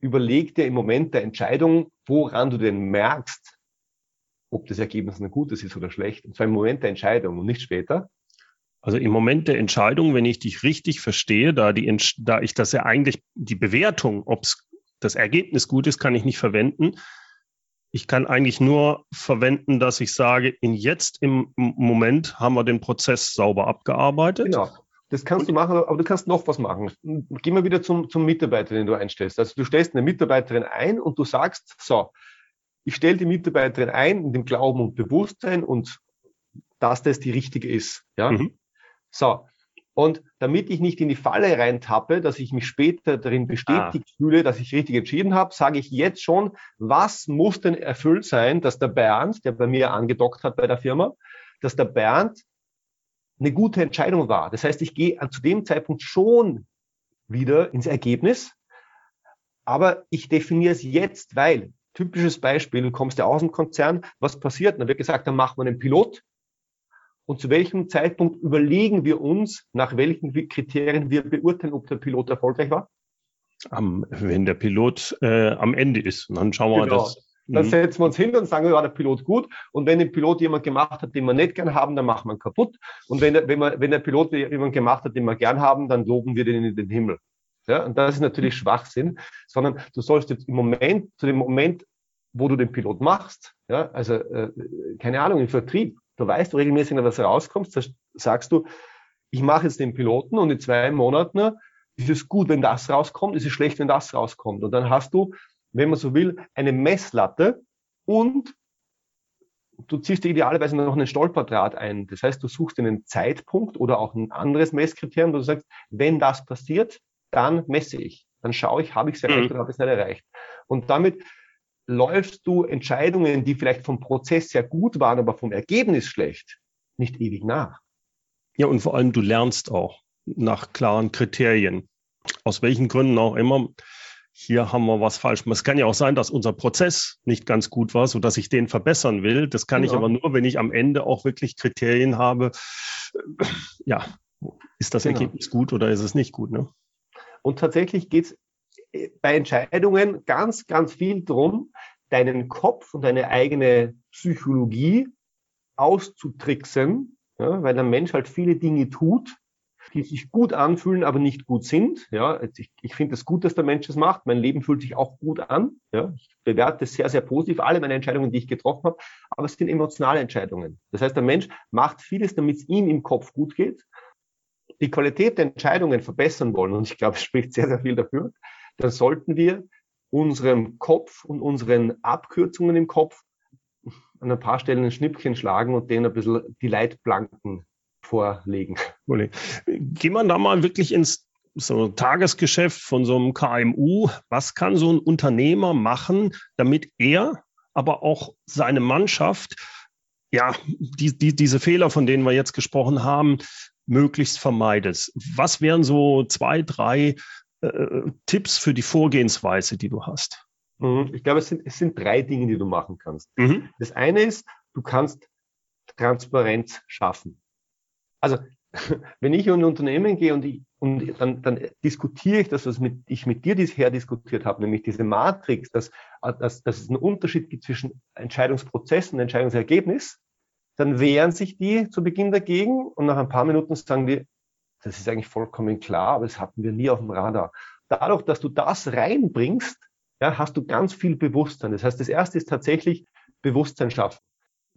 Speaker 2: überleg dir im Moment der Entscheidung, woran du denn merkst, ob das Ergebnis ein gutes ist oder schlecht. Und zwar im Moment der Entscheidung und nicht später.
Speaker 1: Also im Moment der Entscheidung, wenn ich dich richtig verstehe, da, die, da ich das ja eigentlich, die Bewertung, ob das Ergebnis gut ist, kann ich nicht verwenden. Ich kann eigentlich nur verwenden, dass ich sage, in jetzt im Moment haben wir den Prozess sauber abgearbeitet.
Speaker 2: Genau. Das kannst du machen, aber du kannst noch was machen. Gehen wir wieder zum, zum Mitarbeiter, den du einstellst. Also du stellst eine Mitarbeiterin ein und du sagst, so, ich stelle die Mitarbeiterin ein in dem Glauben und Bewusstsein und dass das die richtige ist. Ja? Mhm. So. Und damit ich nicht in die Falle reintappe, dass ich mich später darin bestätigt ah. fühle, dass ich richtig entschieden habe, sage ich jetzt schon, was muss denn erfüllt sein, dass der Bernd, der bei mir angedockt hat bei der Firma, dass der Bernd eine gute Entscheidung war. Das heißt, ich gehe zu dem Zeitpunkt schon wieder ins Ergebnis, aber ich definiere es jetzt, weil typisches Beispiel, du kommst ja aus dem Konzern, was passiert? Dann wird gesagt, dann machen wir einen Pilot. Und zu welchem Zeitpunkt überlegen wir uns, nach welchen Kriterien wir beurteilen, ob der Pilot erfolgreich war?
Speaker 1: Am, wenn der Pilot äh, am Ende ist. Dann schauen wir genau. das.
Speaker 2: Dann mhm. setzen wir uns hin und sagen, ja, der Pilot gut. Und wenn der Pilot jemand gemacht hat, den wir nicht gern haben, dann machen wir ihn kaputt. Und wenn, wenn, wir, wenn der Pilot jemand gemacht hat, den wir gern haben, dann loben wir den in den Himmel. Ja, und das ist natürlich Schwachsinn, sondern du sollst jetzt im Moment, zu dem Moment, wo du den Pilot machst, ja, also äh, keine Ahnung, im Vertrieb, du weißt du regelmäßig, was rauskommt, sagst du, ich mache jetzt den Piloten und in zwei Monaten ist es gut, wenn das rauskommt, ist es schlecht, wenn das rauskommt. Und dann hast du wenn man so will, eine Messlatte und du ziehst dir idealerweise noch einen Stolperdraht ein. Das heißt, du suchst einen Zeitpunkt oder auch ein anderes Messkriterium, wo du sagst, wenn das passiert, dann messe ich. Dann schaue ich, habe ich es erreicht mhm. oder habe ich es nicht erreicht. Und damit läufst du Entscheidungen, die vielleicht vom Prozess sehr gut waren, aber vom Ergebnis schlecht, nicht ewig nach.
Speaker 1: Ja, und vor allem du lernst auch nach klaren Kriterien. Aus welchen Gründen auch immer hier haben wir was falsch. Es kann ja auch sein, dass unser Prozess nicht ganz gut war, so dass ich den verbessern will. Das kann ja. ich aber nur, wenn ich am Ende auch wirklich Kriterien habe. Ja, ist das genau. Ergebnis gut oder ist es nicht gut? Ne?
Speaker 2: Und tatsächlich geht es bei Entscheidungen ganz, ganz viel darum, deinen Kopf und deine eigene Psychologie auszutricksen, ja, weil der Mensch halt viele Dinge tut, die sich gut anfühlen, aber nicht gut sind. Ja, ich, ich finde es gut, dass der Mensch es macht. Mein Leben fühlt sich auch gut an. Ja, ich bewerte es sehr, sehr positiv, alle meine Entscheidungen, die ich getroffen habe, aber es sind emotionale Entscheidungen. Das heißt, der Mensch macht vieles, damit es ihm im Kopf gut geht. Die Qualität der Entscheidungen verbessern wollen, und ich glaube, es spricht sehr, sehr viel dafür, dann sollten wir unserem Kopf und unseren Abkürzungen im Kopf an ein paar Stellen ein Schnippchen schlagen und denen ein bisschen die Leitplanken vorlegen.
Speaker 1: Gehen wir da mal wirklich ins so Tagesgeschäft von so einem KMU. Was kann so ein Unternehmer machen, damit er, aber auch seine Mannschaft, ja, die, die, diese Fehler, von denen wir jetzt gesprochen haben, möglichst vermeidet? Was wären so zwei, drei äh, Tipps für die Vorgehensweise, die du hast?
Speaker 2: Mhm. Ich glaube, es sind, es sind drei Dinge, die du machen kannst. Mhm. Das eine ist, du kannst Transparenz schaffen. Also [LAUGHS] wenn ich in ein Unternehmen gehe und, ich, und dann, dann diskutiere ich das, was mit, ich mit dir bisher diskutiert habe, nämlich diese Matrix, dass, dass, dass es einen Unterschied gibt zwischen Entscheidungsprozess und Entscheidungsergebnis, dann wehren sich die zu Beginn dagegen und nach ein paar Minuten sagen die, das ist eigentlich vollkommen klar, aber das hatten wir nie auf dem Radar. Dadurch, dass du das reinbringst, ja, hast du ganz viel Bewusstsein. Das heißt, das erste ist tatsächlich Bewusstsein schaffen.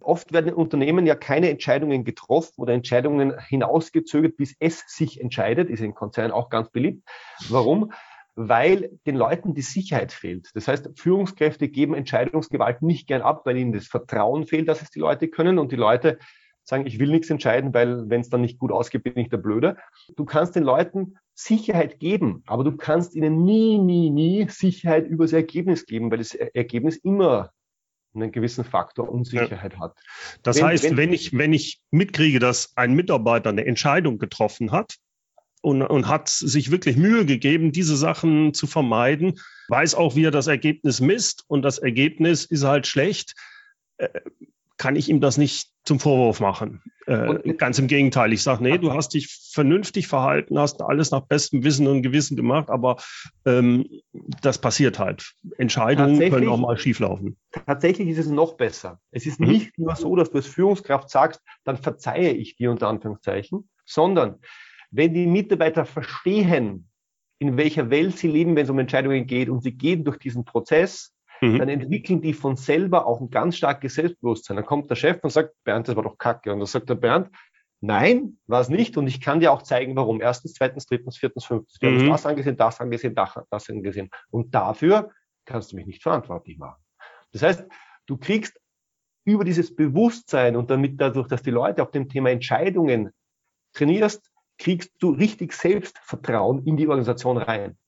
Speaker 2: Oft werden in Unternehmen ja keine Entscheidungen getroffen oder Entscheidungen hinausgezögert, bis es sich entscheidet. Ist in Konzernen auch ganz beliebt. Warum? Weil den Leuten die Sicherheit fehlt. Das heißt, Führungskräfte geben Entscheidungsgewalt nicht gern ab, weil ihnen das Vertrauen fehlt, dass es die Leute können und die Leute sagen, ich will nichts entscheiden, weil wenn es dann nicht gut ausgeht, bin ich der Blöde. Du kannst den Leuten Sicherheit geben, aber du kannst ihnen nie, nie, nie Sicherheit über das Ergebnis geben, weil das Ergebnis immer einen gewissen Faktor Unsicherheit ja. hat.
Speaker 1: Das wenn, heißt, wenn, wenn, ich, wenn ich mitkriege, dass ein Mitarbeiter eine Entscheidung getroffen hat und, und hat sich wirklich Mühe gegeben, diese Sachen zu vermeiden, weiß auch, wie er das Ergebnis misst und das Ergebnis ist halt schlecht, äh, kann ich ihm das nicht zum Vorwurf machen. Äh, ganz im Gegenteil. Ich sage, nee, du hast dich vernünftig verhalten, hast alles nach bestem Wissen und Gewissen gemacht, aber ähm, das passiert halt. Entscheidungen können auch mal schieflaufen.
Speaker 2: Tatsächlich ist es noch besser. Es ist mhm. nicht nur so, dass du als Führungskraft sagst, dann verzeihe ich dir unter Anführungszeichen, sondern wenn die Mitarbeiter verstehen, in welcher Welt sie leben, wenn es um Entscheidungen geht und sie gehen durch diesen Prozess, mhm. dann entwickeln die von selber auch ein ganz starkes Selbstbewusstsein. Dann kommt der Chef und sagt, Bernd, das war doch kacke. Und dann sagt der Bernd, nein, war es nicht. Und ich kann dir auch zeigen, warum. Erstens, zweitens, drittens, viertens, fünftens. Wir mhm. haben das angesehen, das angesehen, das, das angesehen. Und dafür kannst du mich nicht verantwortlich machen. Das heißt, du kriegst über dieses Bewusstsein und damit dadurch, dass die Leute auf dem Thema Entscheidungen trainierst, kriegst du richtig Selbstvertrauen in die Organisation rein.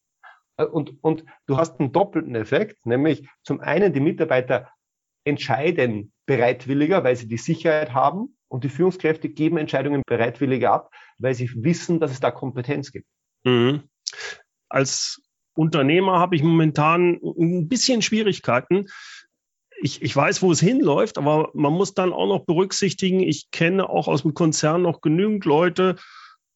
Speaker 2: Äh, und, und du hast einen doppelten Effekt, nämlich zum einen die Mitarbeiter entscheiden bereitwilliger, weil sie die Sicherheit haben und die Führungskräfte geben Entscheidungen bereitwilliger ab, weil sie wissen, dass es da Kompetenz gibt.
Speaker 1: Mhm. Als Unternehmer habe ich momentan ein bisschen Schwierigkeiten. Ich, ich weiß, wo es hinläuft, aber man muss dann auch noch berücksichtigen, ich kenne auch aus dem Konzern noch genügend Leute,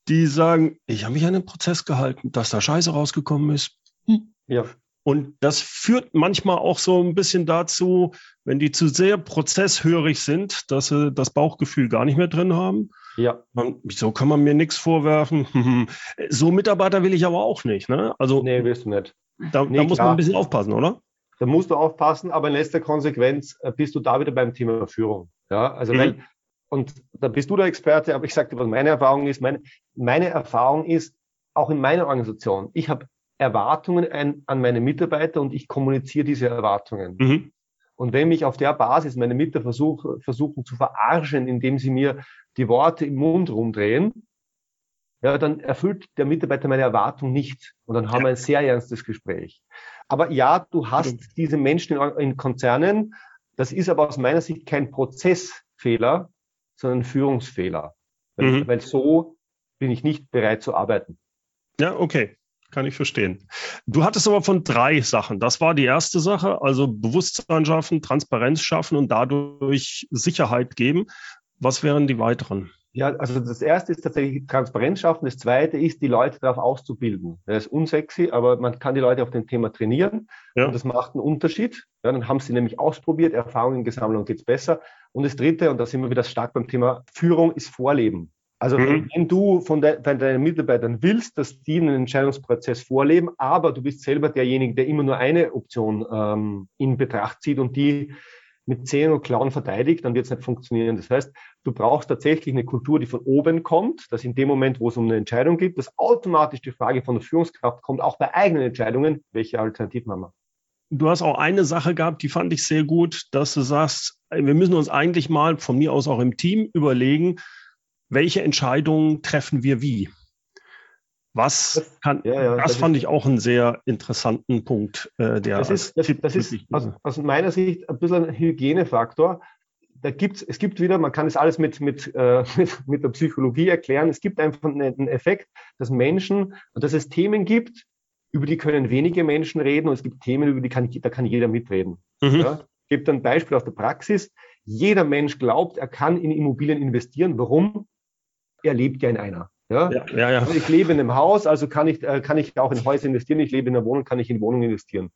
Speaker 1: die sagen, ich habe mich an den Prozess gehalten, dass da Scheiße rausgekommen ist. Hm. Ja. Und das führt manchmal auch so ein bisschen dazu, wenn die zu sehr prozesshörig sind, dass sie das Bauchgefühl gar nicht mehr drin haben. Ja. Man, wieso kann man mir nichts vorwerfen? [LAUGHS] so Mitarbeiter will ich aber auch nicht. Ne? Also,
Speaker 2: nee, willst du nicht.
Speaker 1: Da, nee, da muss man ein bisschen aufpassen, oder?
Speaker 2: Da musst du aufpassen, aber in letzter Konsequenz äh, bist du da wieder beim Thema Führung. Ja, also mhm. weil, und da bist du der Experte, aber ich sage dir, was meine Erfahrung ist. Meine, meine Erfahrung ist, auch in meiner Organisation, ich habe Erwartungen ein, an meine Mitarbeiter und ich kommuniziere diese Erwartungen. Mhm. Und wenn mich auf der Basis meine Mitarbeiter versuch, versuchen zu verarschen, indem sie mir die Worte im Mund rumdrehen, ja, dann erfüllt der Mitarbeiter meine Erwartung nicht. Und dann haben wir ein sehr ernstes Gespräch. Aber ja, du hast diese Menschen in, in Konzernen. Das ist aber aus meiner Sicht kein Prozessfehler, sondern ein Führungsfehler. Mhm. Weil so bin ich nicht bereit zu arbeiten.
Speaker 1: Ja, okay kann ich verstehen. Du hattest aber von drei Sachen. Das war die erste Sache, also Bewusstsein schaffen, Transparenz schaffen und dadurch Sicherheit geben. Was wären die weiteren?
Speaker 2: Ja, also das erste ist tatsächlich Transparenz schaffen. Das zweite ist, die Leute darauf auszubilden. Das ist unsexy, aber man kann die Leute auf dem Thema trainieren. Ja. Und das macht einen Unterschied. Ja, dann haben sie nämlich ausprobiert, Erfahrungen gesammelt und geht's besser. Und das dritte, und da sind wir wieder stark beim Thema Führung, ist Vorleben. Also mhm. wenn du von, de, von, deinen Mitarbeitern willst, dass die einen Entscheidungsprozess vorleben, aber du bist selber derjenige, der immer nur eine Option ähm, in Betracht zieht und die mit Zähnen und Klauen verteidigt, dann wird es nicht funktionieren. Das heißt, du brauchst tatsächlich eine Kultur, die von oben kommt, dass in dem Moment, wo es um eine Entscheidung geht, dass automatisch die Frage von der Führungskraft kommt, auch bei eigenen Entscheidungen, welche Alternativen haben wir.
Speaker 1: Du hast auch eine Sache gehabt, die fand ich sehr gut, dass du sagst, wir müssen uns eigentlich mal von mir aus auch im Team überlegen, welche Entscheidungen treffen wir wie? Was kann, ja, ja, das, das fand ich auch einen sehr interessanten Punkt,
Speaker 2: äh, der das ist, das, das ist aus, aus, meiner Sicht ein bisschen ein Hygienefaktor. Da gibt's, es gibt wieder, man kann es alles mit, mit, äh, [LAUGHS] mit, mit der Psychologie erklären. Es gibt einfach einen Effekt, dass Menschen, dass es Themen gibt, über die können wenige Menschen reden und es gibt Themen, über die kann, da kann jeder mitreden. Mhm. Ja? Ich gebe ein Beispiel aus der Praxis. Jeder Mensch glaubt, er kann in Immobilien investieren. Warum? Er lebt ja in einer. Ja? Ja, ja, ja. Also ich lebe in einem Haus, also kann ich, äh, kann ich auch in Häuser investieren. Ich lebe in einer Wohnung, kann ich in Wohnung investieren.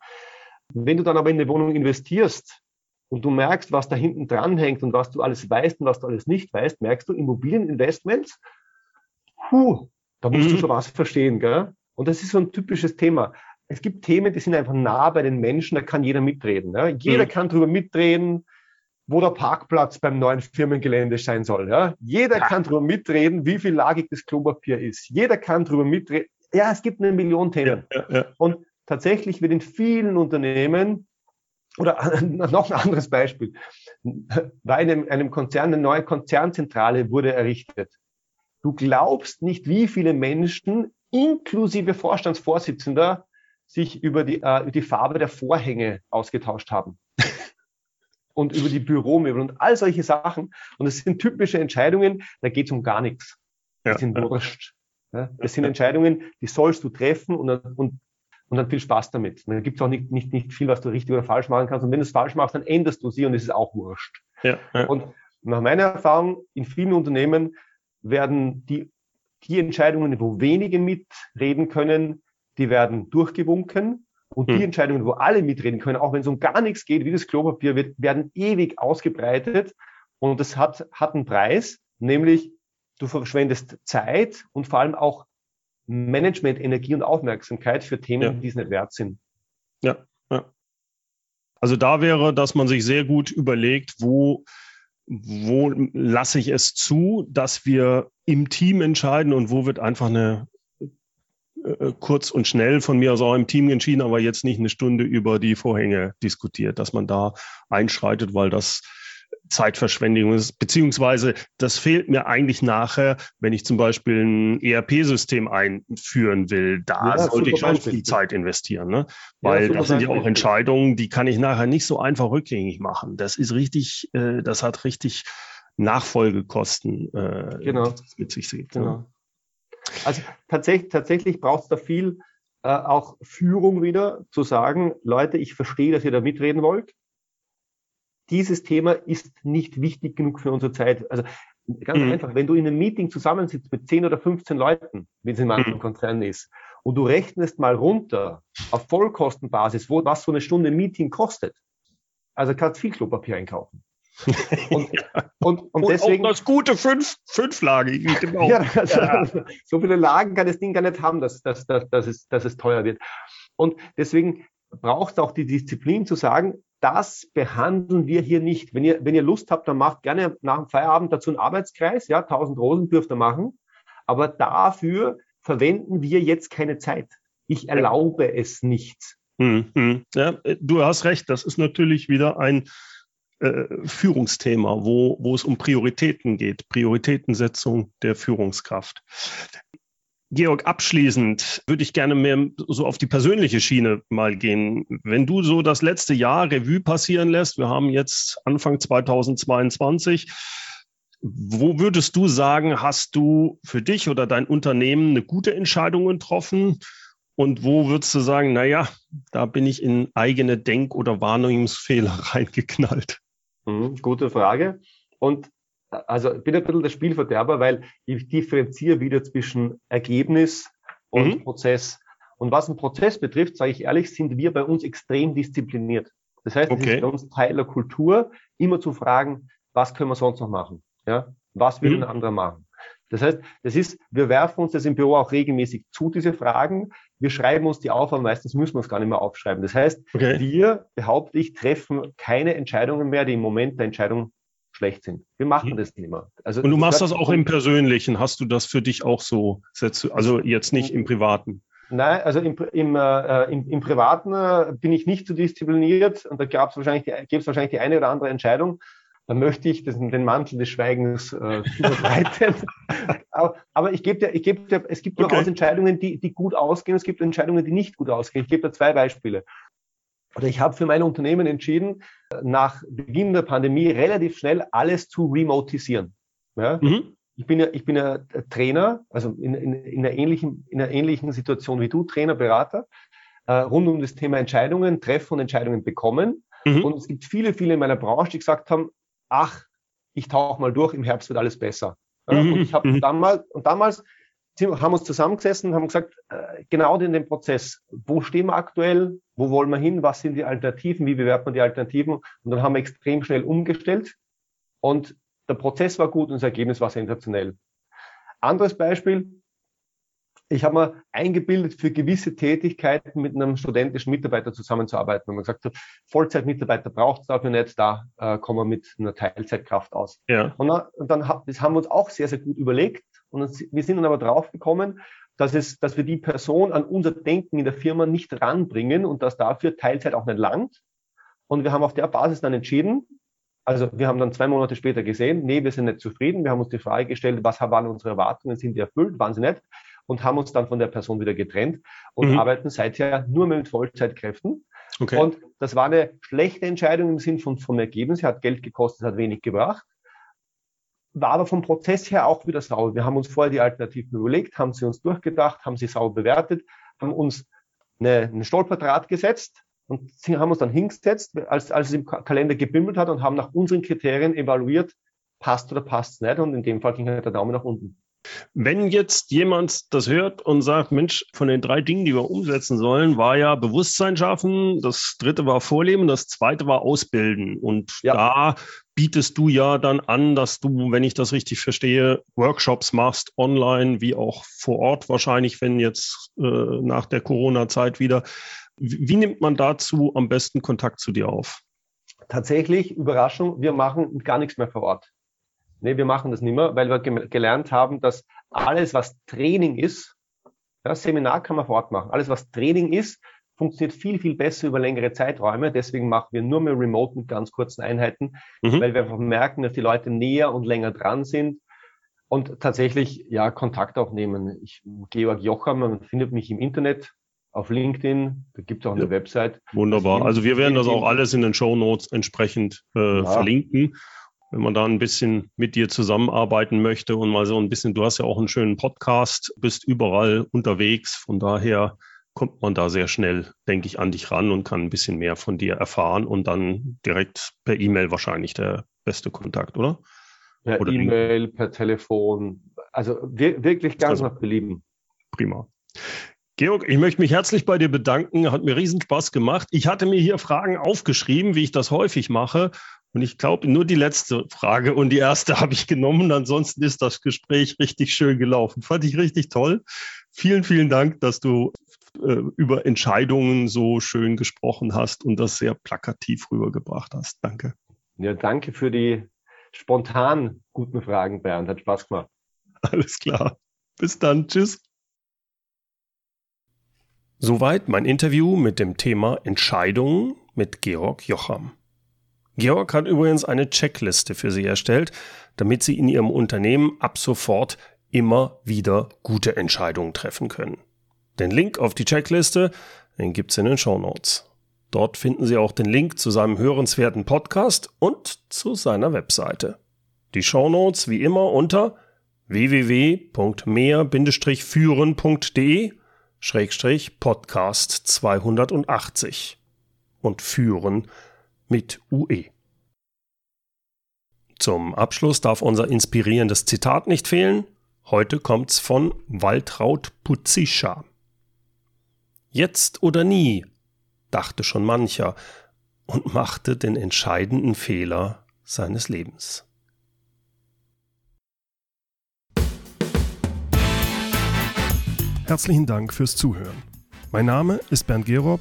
Speaker 2: Wenn du dann aber in eine Wohnung investierst und du merkst, was da hinten dran hängt und was du alles weißt und was du alles nicht weißt, merkst du Immobilieninvestments, puh, da musst mhm. du schon was verstehen. Gell? Und das ist so ein typisches Thema. Es gibt Themen, die sind einfach nah bei den Menschen, da kann jeder mitreden. Ja? Jeder mhm. kann drüber mitreden, wo der Parkplatz beim neuen Firmengelände sein soll. Ja? Jeder ja. kann darüber mitreden, wie viel lagig das Klopapier ist. Jeder kann darüber mitreden. Ja, es gibt eine Million Themen. Ja, Und tatsächlich wird in vielen Unternehmen oder [LAUGHS] noch ein anderes Beispiel, bei einem, einem Konzern, eine neue Konzernzentrale wurde errichtet. Du glaubst nicht, wie viele Menschen, inklusive Vorstandsvorsitzender, sich über die, äh, über die Farbe der Vorhänge ausgetauscht haben und über die Büromöbel und all solche Sachen. Und es sind typische Entscheidungen, da geht es um gar nichts. Die ja, sind wurscht. Ja, das sind Entscheidungen, die sollst du treffen und, und, und dann viel Spaß damit. Und dann gibt es auch nicht, nicht, nicht viel, was du richtig oder falsch machen kannst. Und wenn du es falsch machst, dann änderst du sie und es ist auch wurscht. Ja, ja. Und nach meiner Erfahrung, in vielen Unternehmen werden die, die Entscheidungen, wo wenige mitreden können, die werden durchgewunken und die hm. Entscheidungen, wo alle mitreden können, auch wenn es um gar nichts geht, wie das Klopapier, wird, werden ewig ausgebreitet. Und das hat, hat einen Preis, nämlich du verschwendest Zeit und vor allem auch Management, Energie und Aufmerksamkeit für Themen, ja. die es nicht wert sind.
Speaker 1: Ja, ja. Also da wäre, dass man sich sehr gut überlegt, wo, wo lasse ich es zu, dass wir im Team entscheiden und wo wird einfach eine äh, kurz und schnell von mir aus auch im Team entschieden, aber jetzt nicht eine Stunde über die Vorhänge diskutiert, dass man da einschreitet, weil das Zeitverschwendung ist, beziehungsweise das fehlt mir eigentlich nachher, wenn ich zum Beispiel ein ERP-System einführen will. Da ja, sollte ich Beispiel. viel Zeit investieren, ne? weil ja, das sind ja auch Entscheidungen, die kann ich nachher nicht so einfach rückgängig machen. Das ist richtig, äh, das hat richtig Nachfolgekosten
Speaker 2: äh, genau. mit sich sieht. Ne? Also tatsächlich, tatsächlich braucht es da viel äh, auch Führung wieder, zu sagen, Leute, ich verstehe, dass ihr da mitreden wollt dieses Thema ist nicht wichtig genug für unsere Zeit. Also ganz mhm. einfach, wenn du in einem Meeting zusammensitzt mit 10 oder 15 Leuten, wie es in manchen mhm. Konzernen ist, und du rechnest mal runter auf Vollkostenbasis, wo, was so eine Stunde Meeting kostet. Also kannst viel Klopapier einkaufen. [LAUGHS]
Speaker 1: Und, ja. und, und, und deswegen.
Speaker 2: Das gute fünf, fünflagig. ja, also, ja. So viele Lagen kann das Ding gar nicht haben, dass, dass, dass, dass, es, dass es teuer wird. Und deswegen braucht es auch die Disziplin zu sagen, das behandeln wir hier nicht. Wenn ihr, wenn ihr Lust habt, dann macht gerne nach dem Feierabend dazu einen Arbeitskreis. Ja, 1000 Rosen dürft ihr machen. Aber dafür verwenden wir jetzt keine Zeit. Ich erlaube es nicht.
Speaker 1: Hm, Ja, du hast recht. Das ist natürlich wieder ein äh, Führungsthema, wo, wo es um Prioritäten geht. Prioritätensetzung der Führungskraft. Georg, abschließend würde ich gerne mehr so auf die persönliche Schiene mal gehen. Wenn du so das letzte Jahr Revue passieren lässt, wir haben jetzt Anfang 2022, wo würdest du sagen, hast du für dich oder dein Unternehmen eine gute Entscheidung getroffen? Und wo würdest du sagen, naja, da bin ich in eigene Denk- oder Wahrnehmungsfehler [LAUGHS] reingeknallt?
Speaker 2: Mhm, gute Frage. Und also ich bin ein bisschen der Spielverderber, weil ich differenziere wieder zwischen Ergebnis und mhm. Prozess. Und was einen Prozess betrifft, sage ich ehrlich, sind wir bei uns extrem diszipliniert. Das heißt, okay. es ist bei uns Teil der Kultur, immer zu fragen, was können wir sonst noch machen? Ja? Was will mhm. ein anderer machen? Das heißt, das ist, wir werfen uns das im Büro auch regelmäßig zu, diese Fragen. Wir schreiben uns die auf, aber meistens müssen wir es gar nicht mehr aufschreiben. Das heißt, okay. wir, behaupte ich, treffen keine Entscheidungen mehr, die im Moment der Entscheidung schlecht sind. Wir machen mhm. das Thema.
Speaker 1: Also, und du machst das auch im Persönlichen. Hast du das für dich auch so? Also jetzt nicht im Privaten?
Speaker 2: Nein, also im, im, äh, im, im Privaten äh, bin ich nicht so diszipliniert und da gab es wahrscheinlich, die, wahrscheinlich die eine oder andere Entscheidung. Da möchte ich das, den Mantel des Schweigens äh, [LAUGHS] überbreiten. aber, aber, ich gebe dir, ich gebe dir, es gibt durchaus okay. Entscheidungen, die, die gut ausgehen, es gibt Entscheidungen, die nicht gut ausgehen. Ich gebe dir zwei Beispiele oder ich habe für mein Unternehmen entschieden, nach Beginn der Pandemie relativ schnell alles zu remotisieren. Ja? Mhm. Ich bin ja, ich bin ja Trainer, also in, in, in, einer ähnlichen, in einer ähnlichen Situation wie du, Trainer, Berater, äh, rund um das Thema Entscheidungen, Treffen und Entscheidungen bekommen. Mhm. Und es gibt viele, viele in meiner Branche, die gesagt haben, ach, ich tauche mal durch, im Herbst wird alles besser. Ja? Mhm. Und ich habe mhm. damals, und damals haben uns zusammengesessen und haben gesagt, äh, genau in dem Prozess, wo stehen wir aktuell, wo wollen wir hin, was sind die Alternativen, wie bewertet man die Alternativen und dann haben wir extrem schnell umgestellt und der Prozess war gut und das Ergebnis war sensationell. Anderes Beispiel, ich habe mir eingebildet, für gewisse Tätigkeiten mit einem studentischen Mitarbeiter zusammenzuarbeiten. Und man gesagt hat, Vollzeitmitarbeiter braucht es dafür nicht, da äh, kommen wir mit einer Teilzeitkraft aus. Ja. Und, dann, und dann das haben wir uns auch sehr, sehr gut überlegt. Und wir sind dann aber draufgekommen, dass, es, dass wir die Person an unser Denken in der Firma nicht ranbringen und dass dafür Teilzeit auch nicht langt. Und wir haben auf der Basis dann entschieden, also wir haben dann zwei Monate später gesehen, nee, wir sind nicht zufrieden. Wir haben uns die Frage gestellt, was waren unsere Erwartungen, sind die erfüllt, waren sie nicht? Und haben uns dann von der Person wieder getrennt und mhm. arbeiten seither nur mehr mit Vollzeitkräften. Okay. Und das war eine schlechte Entscheidung im Sinn von, vom Ergebnis. Hat Geld gekostet, hat wenig gebracht war aber vom Prozess her auch wieder sauber. Wir haben uns vorher die Alternativen überlegt, haben sie uns durchgedacht, haben sie sauber bewertet, haben uns eine, einen Stolperdraht gesetzt und haben uns dann hingesetzt, als, als es im Kalender gebimmelt hat und haben nach unseren Kriterien evaluiert, passt oder passt es nicht. Und in dem Fall ging halt der Daumen nach unten.
Speaker 1: Wenn jetzt jemand das hört und sagt, Mensch, von den drei Dingen, die wir umsetzen sollen, war ja Bewusstsein schaffen, das dritte war Vorleben, das zweite war Ausbilden. Und ja. da bietest du ja dann an, dass du, wenn ich das richtig verstehe, Workshops machst, online wie auch vor Ort wahrscheinlich, wenn jetzt äh, nach der Corona-Zeit wieder. Wie, wie nimmt man dazu am besten Kontakt zu dir auf?
Speaker 2: Tatsächlich, Überraschung, wir machen gar nichts mehr vor Ort. Nee, wir machen das nicht mehr, weil wir gelernt haben, dass alles, was Training ist, ja, Seminar kann man vor Ort machen. Alles, was Training ist, funktioniert viel, viel besser über längere Zeiträume. Deswegen machen wir nur mehr Remote mit ganz kurzen Einheiten, mhm. weil wir einfach merken, dass die Leute näher und länger dran sind und tatsächlich ja Kontakt aufnehmen. Ich, Georg Jocham, man findet mich im Internet, auf LinkedIn, da gibt es auch eine ja, Website.
Speaker 1: Wunderbar. Also wir werden das auch alles in den Show Notes entsprechend äh, ja. verlinken. Wenn man da ein bisschen mit dir zusammenarbeiten möchte und mal so ein bisschen, du hast ja auch einen schönen Podcast, bist überall unterwegs, von daher kommt man da sehr schnell, denke ich, an dich ran und kann ein bisschen mehr von dir erfahren und dann direkt per E-Mail wahrscheinlich der beste Kontakt, oder?
Speaker 2: Per E-Mail, per Telefon, also wirklich ganz also, nach Belieben.
Speaker 1: Prima. Georg, ich möchte mich herzlich bei dir bedanken. Hat mir riesen Spaß gemacht. Ich hatte mir hier Fragen aufgeschrieben, wie ich das häufig mache. Und ich glaube, nur die letzte Frage und die erste [LAUGHS] habe ich genommen. Ansonsten ist das Gespräch richtig schön gelaufen. Fand ich richtig toll. Vielen, vielen Dank, dass du äh, über Entscheidungen so schön gesprochen hast und das sehr plakativ rübergebracht hast. Danke.
Speaker 2: Ja, danke für die spontan guten Fragen, Bernd. Hat Spaß gemacht.
Speaker 1: Alles klar. Bis dann. Tschüss. Soweit mein Interview mit dem Thema Entscheidungen mit Georg Jocham. Georg hat übrigens eine Checkliste für Sie erstellt, damit Sie in Ihrem Unternehmen ab sofort immer wieder gute Entscheidungen treffen können. Den Link auf die Checkliste, den gibt's in den Show Notes. Dort finden Sie auch den Link zu seinem hörenswerten Podcast und zu seiner Webseite. Die Show Notes wie immer unter www.mehr-führen.de Schrägstrich Podcast 280 und führen mit UE. Zum Abschluss darf unser inspirierendes Zitat nicht fehlen. Heute kommt's von Waltraud Putzischa. Jetzt oder nie, dachte schon mancher und machte den entscheidenden Fehler seines Lebens. Herzlichen Dank fürs Zuhören. Mein Name ist Bernd Gerob